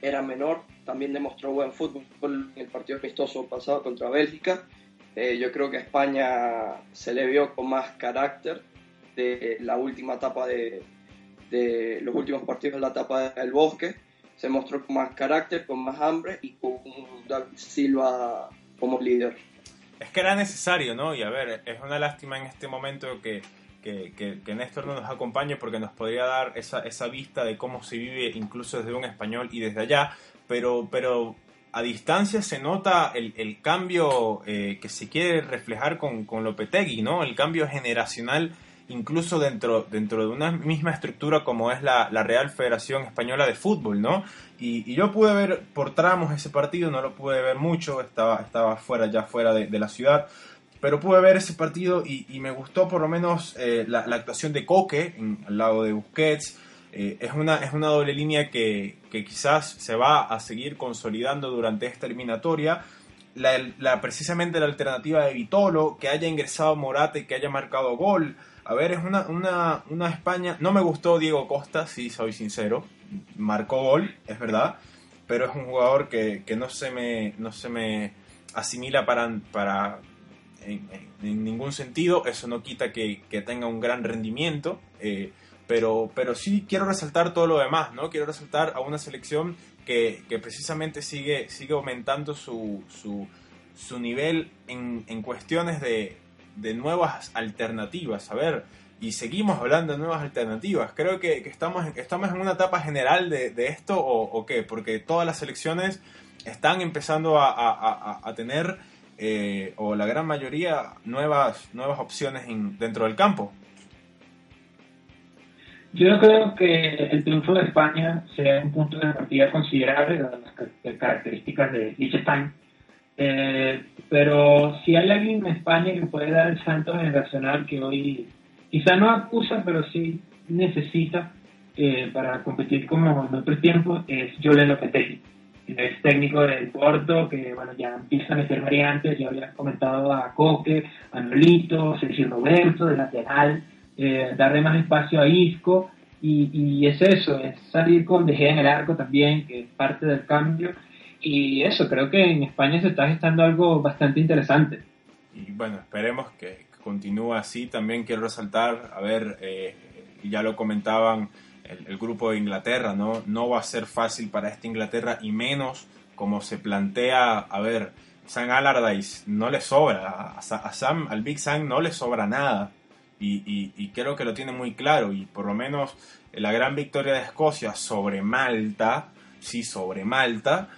era menor, también demostró buen fútbol en el partido amistoso pasado contra Bélgica. Eh, yo creo que a España se le vio con más carácter de la última etapa de, de los últimos partidos de la etapa del Bosque. Se mostró con más carácter, con más hambre y con David Silva como líder. Es que era necesario, ¿no? Y a ver, es una lástima en este momento que, que, que- que Néstor no nos acompañe porque nos podría dar esa, esa vista de cómo se vive incluso desde un español y desde allá, pero, pero a distancia se nota el, el cambio eh, que se quiere reflejar con, con Lopetegui, ¿no? El cambio generacional incluso dentro, dentro de una misma estructura como es la, la Real Federación Española de Fútbol, ¿no? Y, y yo pude ver por tramos ese partido, no lo pude ver mucho, estaba, estaba fuera, ya fuera de, de la ciudad, pero pude ver ese partido y, y me gustó por lo menos eh, la, la actuación de Coque en, al lado de Busquets. Eh, es, una, es una doble línea que, que quizás se va a seguir consolidando durante esta eliminatoria. La, la- precisamente la alternativa de Vitolo, que haya ingresado Morata y que haya marcado gol. A ver, es una, una, una España. No me gustó Diego Costa, si soy sincero. Marcó gol, es verdad. Pero es un jugador que, que no, se me, no se me asimila para, para en, en- ningún sentido. Eso no quita que, que tenga un gran rendimiento. eh, pero, pero sí quiero resaltar todo lo demás, ¿no? Quiero resaltar a una selección que, que precisamente sigue, sigue aumentando su, su, su nivel en, en cuestiones de, de nuevas alternativas. A ver, y seguimos hablando de nuevas alternativas. Creo que, estamos, estamos en una etapa general de, esto o, qué, porque todas las selecciones están empezando a, tener, eh, o la gran mayoría, nuevas, nuevas opciones dentro del campo. Yo creo que el triunfo de España sea un punto de partida considerable de las características de Liechtenstein. Eh, pero si hay alguien en España que puede dar el salto generacional que hoy quizá no acusa, pero sí necesita eh, para competir como en otros tiempos, es Jolen Lopetegui. Es técnico del Porto, que bueno, ya empieza a meter variantes, ya había comentado a Coque, a Nolito, Sergio Roberto, de lateral, eh, darle más espacio a Isco, y, es eso, es salir con De en el arco también, que es parte del cambio, y eso, creo que en España se está gestando algo bastante interesante. Y bueno, esperemos que continúe así. También quiero resaltar, a ver, eh, ya lo comentaban el, grupo de Inglaterra, ¿no? No va a ser fácil para esta Inglaterra y menos como se plantea, a ver, Sam Allardyce no le sobra, a, Sam, al Big Sam no le sobra nada y, creo que lo tiene muy claro y por lo menos la gran victoria de Escocia sobre Malta, sí, sobre Malta,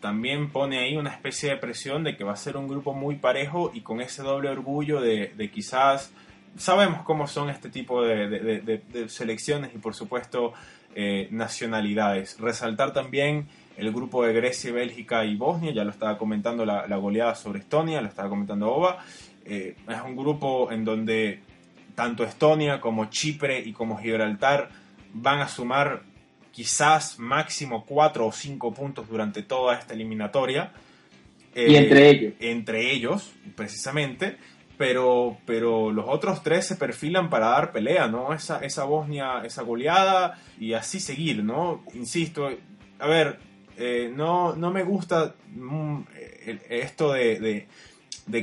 también pone ahí una especie de presión de que va a ser un grupo muy parejo y con ese doble orgullo de, quizás, sabemos cómo son este tipo de, selecciones y por supuesto eh, nacionalidades. Resaltar también el grupo de Grecia, Bélgica y Bosnia, ya lo estaba comentando la, goleada sobre Estonia, lo estaba comentando Oba. Eh, es un grupo en donde tanto Estonia como Chipre y como Gibraltar van a sumar quizás máximo cuatro o cinco puntos durante toda esta eliminatoria. y entre ellos. Entre ellos, precisamente. Pero, pero los otros tres se perfilan para dar pelea, ¿no? Esa, esa Bosnia, esa goleada y así seguir, ¿no? Insisto, a ver, eh, no, no me gusta mm, esto de de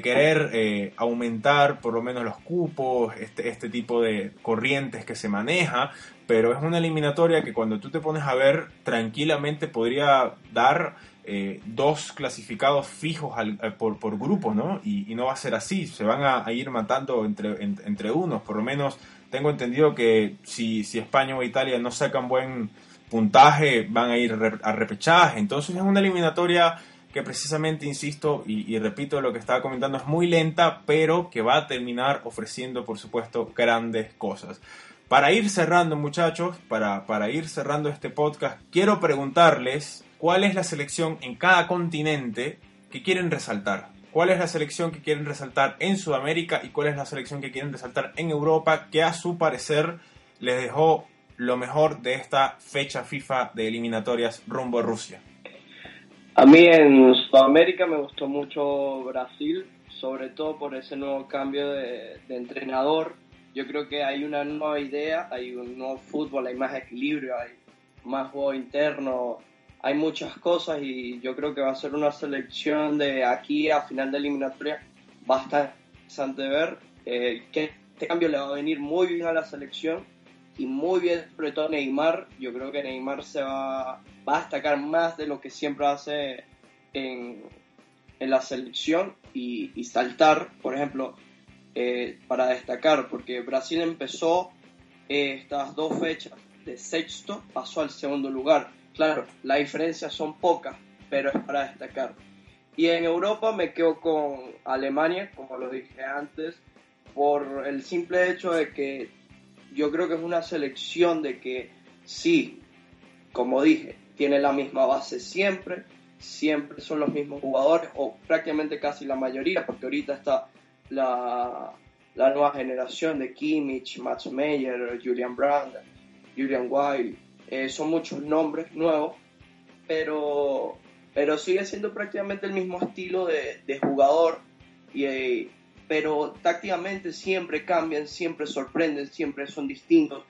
querer eh, aumentar por lo menos los cupos, este, este tipo de corrientes que se maneja, pero es una eliminatoria que cuando tú te pones a ver tranquilamente podría dar eh, dos clasificados fijos eh, por, por, grupo, ¿no? Y, no va a ser así, se van a, ir matando entre, entre unos, por lo menos tengo entendido que si, si España o Italia no sacan buen puntaje, van a ir a repechaje, entonces es una eliminatoria que precisamente, insisto y, repito lo que estaba comentando, es muy lenta, pero que va a terminar ofreciendo, por supuesto, grandes cosas. Para ir cerrando, muchachos, para, para ir cerrando este podcast, quiero preguntarles cuál es la selección en cada continente que quieren resaltar. ¿Cuál es la selección que quieren resaltar en Sudamérica y cuál es la selección que quieren resaltar en Europa que a su parecer les dejó lo mejor de esta fecha FIFA de eliminatorias rumbo a Rusia? A mí en Sudamérica me gustó mucho Brasil, sobre todo por ese nuevo cambio de, entrenador. Yo creo que hay una nueva idea, hay un nuevo fútbol, hay más equilibrio, hay más juego interno, hay muchas cosas y yo creo que va a ser una selección de aquí a final de eliminatoria bastante interesante ver eh, que este cambio le va a venir muy bien a la selección y muy bien, todo Neymar. Yo creo que Neymar se va, va a destacar más de lo que siempre hace en, en la selección y, y, saltar, por ejemplo, eh, para destacar, porque Brasil empezó eh, estas dos fechas de sexto, pasó al segundo lugar. Claro, las diferencias son pocas, pero es para destacar. Y en Europa me quedo con Alemania, como lo dije antes, por el simple hecho de que yo creo que es una selección de que sí, como dije, tiene la misma base siempre, siempre son los mismos jugadores, o prácticamente casi la mayoría, porque ahorita está la, nueva generación de Kimmich, Max Meyer, Julian Brand, Julian Wild, eh, son muchos nombres nuevos, pero, pero sigue siendo prácticamente el mismo estilo de, de jugador y, eh, pero tácticamente siempre cambian, siempre sorprenden, siempre son distintos,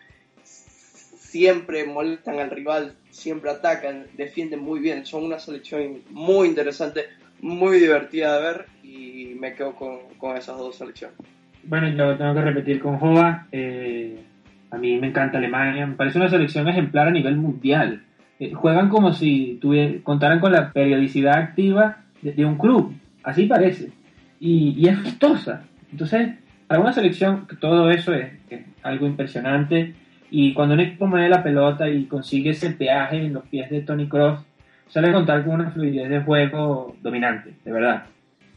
siempre molestan al rival, siempre atacan, defienden muy bien, son una selección muy interesante, muy divertida de ver y me quedo con, esas dos selecciones. Bueno, yo tengo que repetir con Jova, eh, a mí me encanta Alemania, me parece una selección ejemplar a nivel mundial. Eh, juegan como si contaran con la periodicidad activa de un club, así parece y, es vistosa. Entonces, para una selección todo eso es, algo impresionante y cuando equipo mueve la pelota y consigue ese peaje en los pies de Tony Cross, sale a contar con una fluidez de juego dominante, de verdad.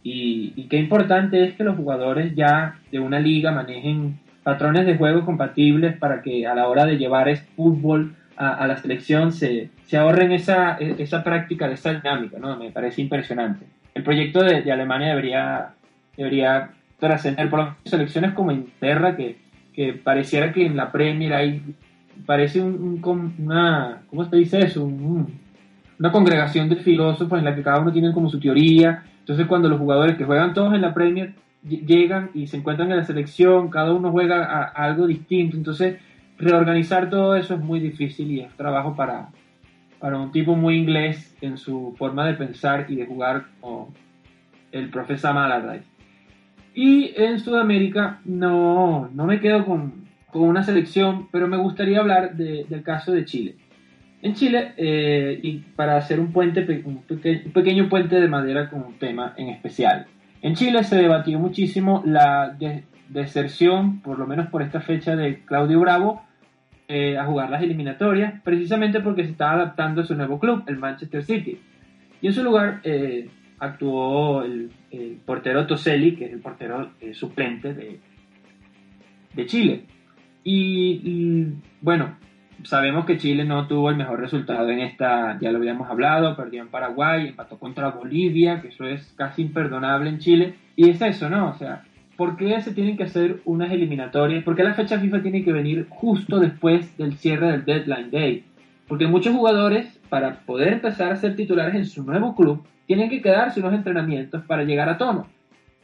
Y, y qué importante es que los jugadores ya de una liga manejen patrones de juego compatibles para que a la hora de llevar el fútbol a, la selección se, se ahorren esa, esa práctica de esa dinámica, ¿no? Me parece impresionante. El proyecto de Alemania debería, debería trascender por selecciones como Inglaterra, que, que pareciera que en la Premier hay, parece un, una, ¿cómo se dice eso? una congregación de filósofos en la que cada uno tiene como su teoría. Entonces cuando los jugadores que juegan todos en la Premier llegan y se encuentran en la selección, cada uno juega a, algo distinto. Entonces reorganizar todo eso es muy difícil y es trabajo para, para un tipo muy inglés en su forma de pensar y de jugar como el profesor Maladay. Y en Sudamérica no, no me quedo con, con una selección, pero me gustaría hablar del caso de Chile. En Chile, eh, y para hacer un puente, un, pequeño puente de madera con un tema en especial. En Chile se debatió muchísimo la deserción, por lo menos por esta fecha, de Claudio Bravo eh, a jugar las eliminatorias, precisamente porque se estaba adaptando a su nuevo club, el Manchester City. Y en su lugar eh, actuó el, portero Toselli, que es el portero eh, suplente de, de Chile. Y, bueno, sabemos que Chile no tuvo el mejor resultado en esta, ya lo habíamos hablado, perdió en Paraguay, empató contra Bolivia, que eso es casi imperdonable en Chile. Y es eso, ¿no? O sea, ¿por qué se tienen que hacer unas eliminatorias? ¿Por qué la fecha FIFA tiene que venir justo después del cierre del deadline day? Porque muchos jugadores, para poder empezar a ser titulares en su nuevo club, tienen que quedarse unos entrenamientos para llegar a tono.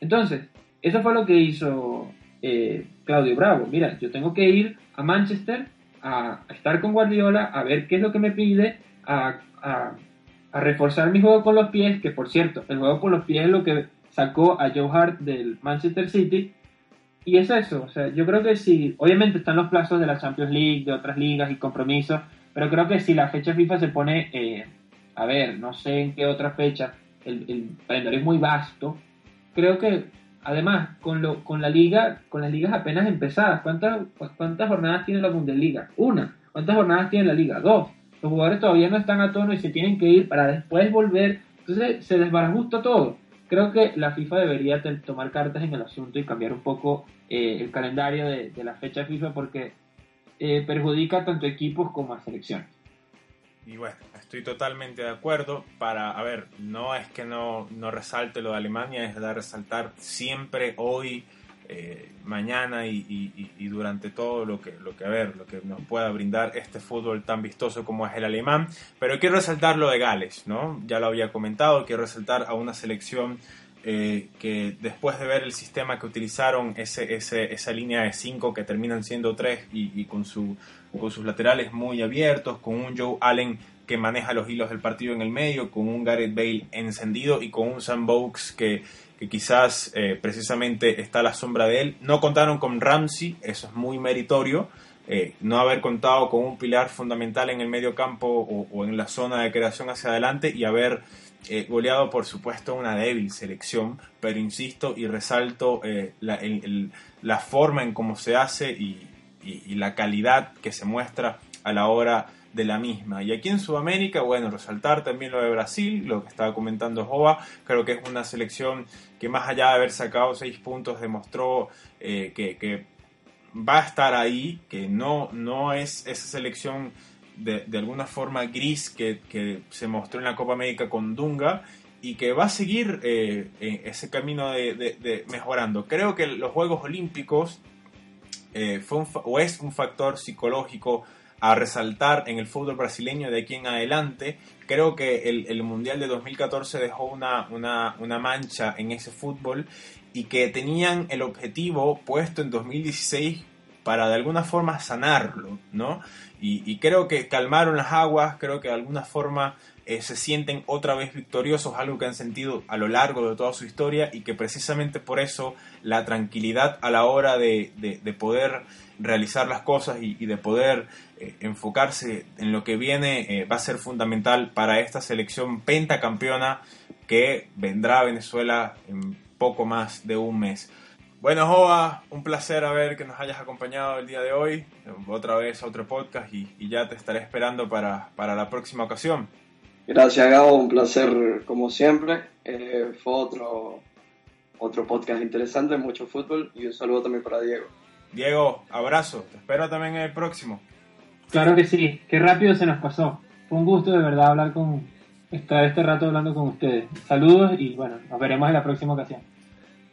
Entonces, eso fue lo que hizo eh, Claudio Bravo. Mira, yo tengo que ir a Manchester a, estar con Guardiola, a ver qué es lo que me pide, a, reforzar mi juego con los pies, que por cierto, el juego con los pies es lo que sacó a Joe Hart del Manchester City. Y es eso, o sea, yo creo que si, obviamente están los plazos de la Champions League, de otras ligas y compromisos, pero creo que si la fecha FIFA se pone eh, a ver, no sé en qué otra fecha, el, calendario es muy vasto. Creo que además con lo, con la liga, con las ligas apenas empezadas, ¿cuántas, cuántas jornadas tiene la Bundesliga? Una. ¿Cuántas jornadas tiene la liga? Dos. Los jugadores todavía no están a tono y se tienen que ir para después volver. Entonces se desbarajusta todo. Creo que la FIFA debería tomar cartas en el asunto y cambiar un poco eh, el calendario de, la fecha FIFA porque eh, perjudica tanto equipos como a selecciones. Y bueno, estoy totalmente de acuerdo. Para, a ver, no es que no, no resalte lo de Alemania, es de resaltar siempre, hoy, eh, mañana y, y, durante todo lo que, lo que, a ver, lo que nos pueda brindar este fútbol tan vistoso como es el alemán. Pero quiero resaltar lo de Gales, ¿no? Ya lo había comentado, quiero resaltar a una selección eh, que después de ver el sistema que utilizaron, ese, ese, esa línea de 5 que terminan siendo 3 y, y, con, su, con sus laterales muy abiertos, con un Joe Allen que maneja los hilos del partido en el medio, con un Gareth Bale encendido y con un Sam Vokes que, que quizás eh, precisamente está a la sombra de él. No contaron con Ramsey, eso es muy meritorio. Eh, no haber contado con un pilar fundamental en el medio campo o, o en la zona de creación hacia adelante y haber eh, goleado por supuesto una débil selección, pero insisto y resalto eh, la, forma en cómo se hace y, la calidad que se muestra a la hora de la misma. Y aquí en Sudamérica, bueno, resaltar también lo de Brasil, lo que estaba comentando Jova, creo que es una selección que más allá de haber sacado seis puntos demostró eh, que, va a estar ahí, que no, no es esa selección de, alguna forma gris que, se mostró en la Copa América con Dunga y que va a seguir eh, ese camino de, mejorando. Creo que los Juegos Olímpicos eh, fue o es un factor psicológico a resaltar en el fútbol brasileño de aquí en adelante. Creo que el, Mundial de 2014 dejó una, una, una, mancha en ese fútbol y que tenían el objetivo puesto en 2016 para de alguna forma sanarlo, ¿no? Y, creo que calmaron las aguas, creo que de alguna forma eh, se sienten otra vez victoriosos, algo que han sentido a lo largo de toda su historia y que precisamente por eso la tranquilidad a la hora de, poder realizar las cosas y, de poder eh, enfocarse en lo que viene eh, va a ser fundamental para esta selección pentacampeona que vendrá a Venezuela en poco más de un mes. Bueno, Joa, un placer haber que nos hayas acompañado el día de hoy, otra vez a otro podcast y, ya te estaré esperando para, para, la próxima ocasión. Gracias, Gabo, un placer como siempre. Eh, fue otro, otro podcast interesante, mucho fútbol y un saludo también para Diego. Diego, abrazo, te espero también en el próximo. Claro que sí, qué rápido se nos pasó. Fue un gusto de verdad hablar con, estar este rato hablando con ustedes. Saludos y bueno, nos veremos en la próxima ocasión.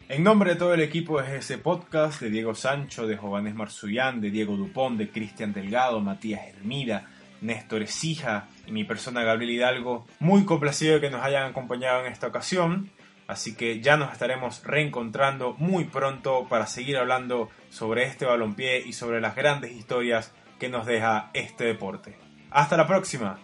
En nombre de todo el equipo de ese podcast, de Diego Sancho, de Jovanés Marzullán, de Diego Dupont, de Cristian Delgado, Matías Hermida, Néstor Esija y mi persona Gabriel Hidalgo, muy complacido de que nos hayan acompañado en esta ocasión. Así que ya nos estaremos reencontrando muy pronto para seguir hablando sobre este balompié y sobre las grandes historias que nos deja este deporte. Hasta la próxima.